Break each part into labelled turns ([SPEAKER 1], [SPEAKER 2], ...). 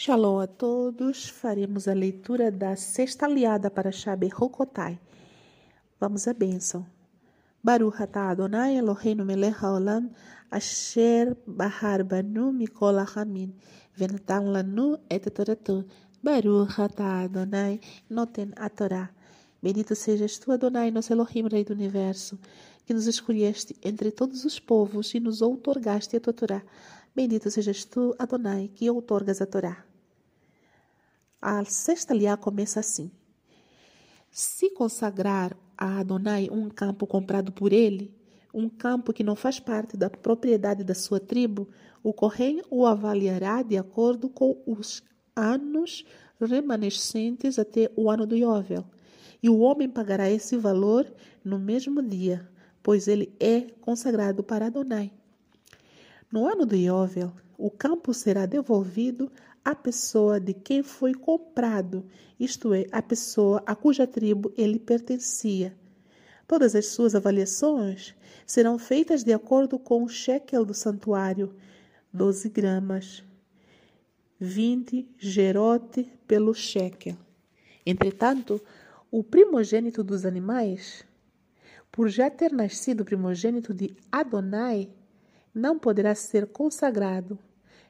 [SPEAKER 1] Shalom a todos. Faremos a leitura da sexta aliada para Shabe Rokotai. Vamos à bênção. Baruch atah Adonai Eloheinu melech haolam asher bahar banu mikol hamin venatan lanu et toratu. Baruch atah Adonai noten a Torá. Bendito sejas tu, Adonai, nosso Elohim, Rei do Universo, que nos escolheste entre todos os povos e nos outorgaste a tua Torá. Bendito sejas tu, Adonai, que outorgas a Torá. A sexta liá começa assim. Se consagrar a Adonai um campo comprado por ele, um campo que não faz parte da propriedade da sua tribo, o correio o avaliará de acordo com os anos remanescentes até o ano do Yovel. E o homem pagará esse valor no mesmo dia, pois ele é consagrado para Adonai. No ano do Yovel, o campo será devolvido a pessoa de quem foi comprado, isto é, a pessoa a cuja tribo ele pertencia. Todas as suas avaliações serão feitas de acordo com o shekel do santuário, 12 gramas, 20 gerote pelo shekel. Entretanto, o primogênito dos animais, por já ter nascido primogênito de Adonai, não poderá ser consagrado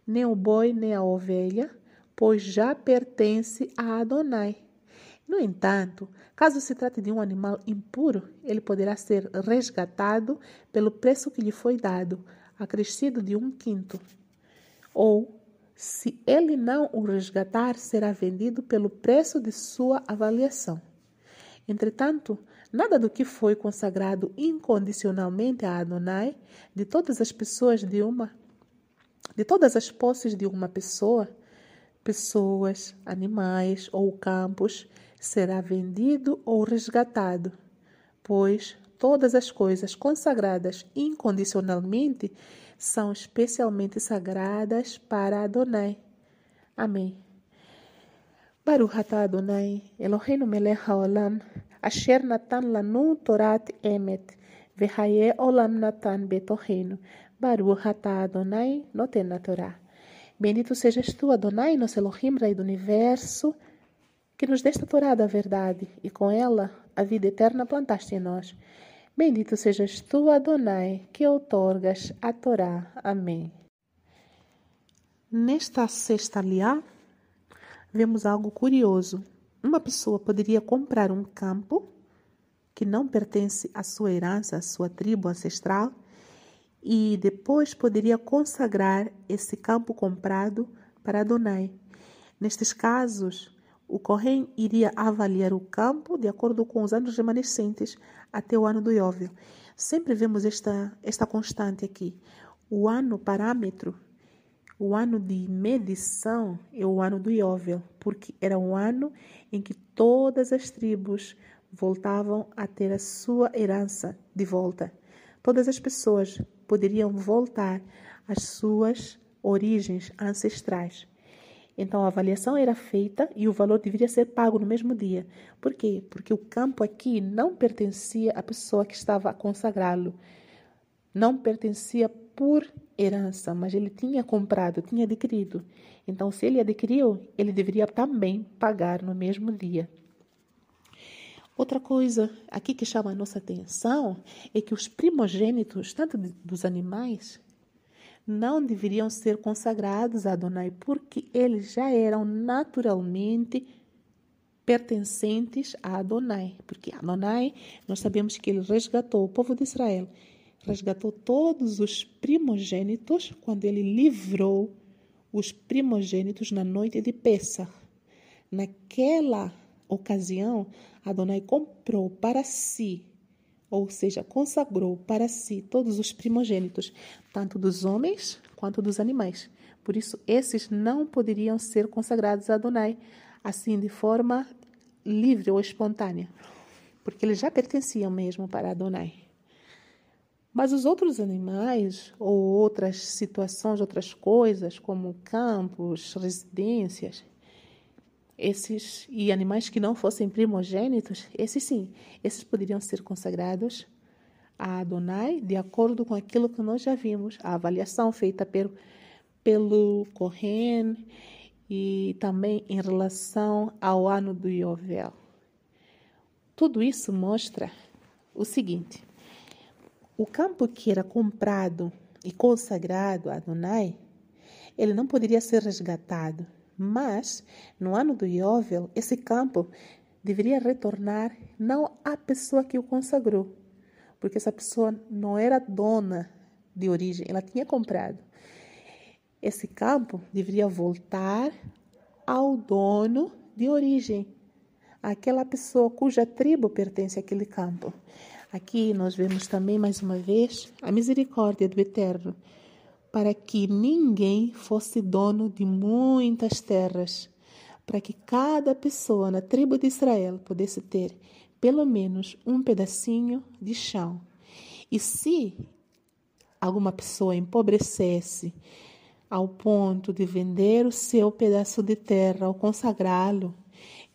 [SPEAKER 1] nem o boi nem a ovelha, pois já pertence a Adonai. No entanto, caso se trate de um animal impuro, ele poderá ser resgatado pelo preço que lhe foi dado, acrescido de um quinto. Ou, se ele não o resgatar, será vendido pelo preço de sua avaliação. Entretanto, nada do que foi consagrado incondicionalmente a Adonai, de todas as pessoas de uma de todas as posses de uma pessoa, pessoas, animais ou campos, será vendido ou resgatado, pois todas as coisas consagradas incondicionalmente são especialmente sagradas para Adonai. Amém. Baruch atah Adonai, Eloheinu melech haolam, asher natan lanu torat emet, vehaye olam natan betohenu. Baruch atah Adonai noten na Torá. Bendito sejas tu, Adonai, nosso Elohim, Rei do Universo, que nos deste a Torá da verdade, e com ela a vida eterna plantaste em nós. Bendito sejas tu, Adonai, que outorgas a Torá. Amém. Nesta sexta liá, vemos algo curioso. Uma pessoa poderia comprar um campo que não pertence à sua herança, à sua tribo ancestral, e depois poderia consagrar esse campo comprado para Adonai. Nestes casos, o Kohen iria avaliar o campo de acordo com os anos remanescentes até o ano do Yovel. Sempre vemos esta, esta constante aqui. O ano parâmetro, o ano de medição é o ano do Yovel, porque era um ano em que todas as tribos voltavam a ter a sua herança de volta. Todas as pessoas poderiam voltar às suas origens ancestrais. Então a avaliação era feita e o valor deveria ser pago no mesmo dia. Por quê? Porque o campo aqui não pertencia à pessoa que estava a consagrá-lo. Não pertencia por herança, mas ele tinha comprado, tinha adquirido. Então, se ele adquiriu, ele deveria também pagar no mesmo dia. Outra coisa aqui que chama a nossa atenção é que os primogênitos, tanto dos animais, não deveriam ser consagrados a Adonai, porque eles já eram naturalmente pertencentes a Adonai. Porque Adonai, nós sabemos que ele resgatou o povo de Israel, resgatou todos os primogênitos quando ele livrou os primogênitos na noite de Pessah. Naquela ocasião, Adonai comprou para si, ou seja, consagrou para si todos os primogênitos, tanto dos homens quanto dos animais. Por isso, esses não poderiam ser consagrados a Adonai, assim de forma livre ou espontânea, porque eles já pertenciam mesmo para Adonai. Mas os outros animais ou outras situações, outras coisas, como campos, residências, esses e animais que não fossem primogênitos, esses sim, esses poderiam ser consagrados a Adonai de acordo com aquilo que nós já vimos, a avaliação feita pelo, pelo Kohen e também em relação ao ano do Yovel. Tudo isso mostra o seguinte: o campo que era comprado e consagrado a Adonai, ele não poderia ser resgatado, mas no ano do Yovel, esse campo deveria retornar não à pessoa que o consagrou, porque essa pessoa não era dona de origem, ela tinha comprado. Esse campo deveria voltar ao dono de origem, aquela pessoa cuja tribo pertence àquele campo. Aqui nós vemos também mais uma vez a misericórdia do Eterno, para que ninguém fosse dono de muitas terras, para que cada pessoa na tribo de Israel pudesse ter pelo menos um pedacinho de chão. E se alguma pessoa empobrecesse ao ponto de vender o seu pedaço de terra ou consagrá-lo,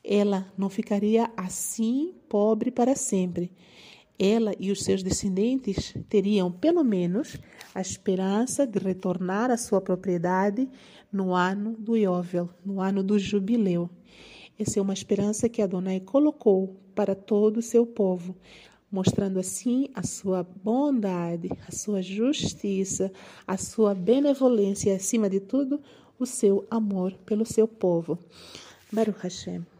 [SPEAKER 1] ela não ficaria assim pobre para sempre. Ela e os seus descendentes teriam, pelo menos, a esperança de retornar à sua propriedade no ano do Yovel, no ano do jubileu. Essa é uma esperança que Adonai colocou para todo o seu povo, mostrando assim a sua bondade, a sua justiça, a sua benevolência e, acima de tudo, o seu amor pelo seu povo. Baruch Hashem.